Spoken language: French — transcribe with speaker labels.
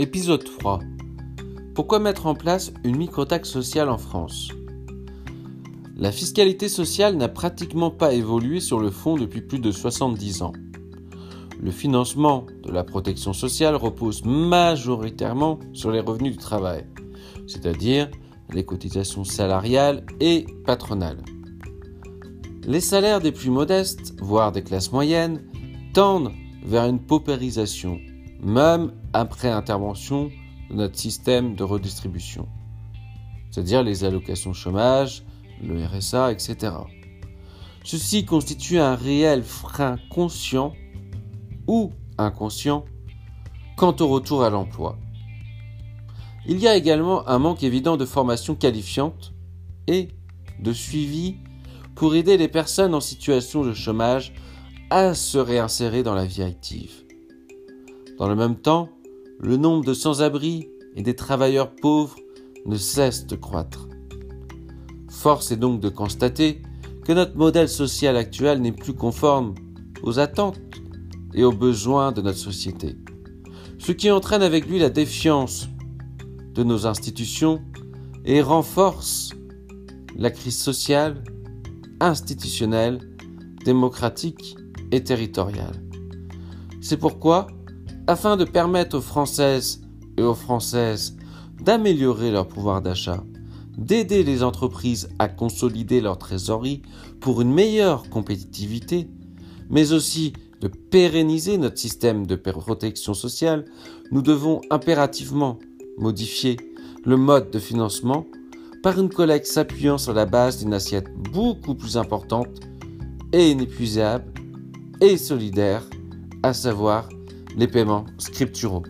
Speaker 1: Épisode 3. Pourquoi mettre en place une microtaxe sociale en France? La fiscalité sociale n'a pratiquement pas évolué sur le fond depuis plus de 70 ans. Le financement de la protection sociale repose majoritairement sur les revenus du travail, c'est-à-dire les cotisations salariales et patronales. Les salaires des plus modestes, voire des classes moyennes, tendent vers une paupérisation, même après intervention de notre système de redistribution, c'est-à-dire les allocations chômage, le RSA, etc. Ceci constitue un réel frein conscient ou inconscient quant au retour à l'emploi. Il y a également un manque évident de formation qualifiante et de suivi pour aider les personnes en situation de chômage à se réinsérer dans la vie active. Dans le même temps, le nombre de sans-abri et des travailleurs pauvres ne cesse de croître. Force est donc de constater que notre modèle social actuel n'est plus conforme aux attentes et aux besoins de notre société, ce qui entraîne avec lui la défiance de nos institutions et renforce la crise sociale, institutionnelle, démocratique et territoriale. C'est pourquoi, afin de permettre aux Françaises et aux Françaises d'améliorer leur pouvoir d'achat, d'aider les entreprises à consolider leur trésorerie pour une meilleure compétitivité, mais aussi de pérenniser notre système de protection sociale, nous devons impérativement modifier le mode de financement par une collecte s'appuyant sur la base d'une assiette beaucoup plus importante et inépuisable et solidaire, à savoir les paiements scripturaux.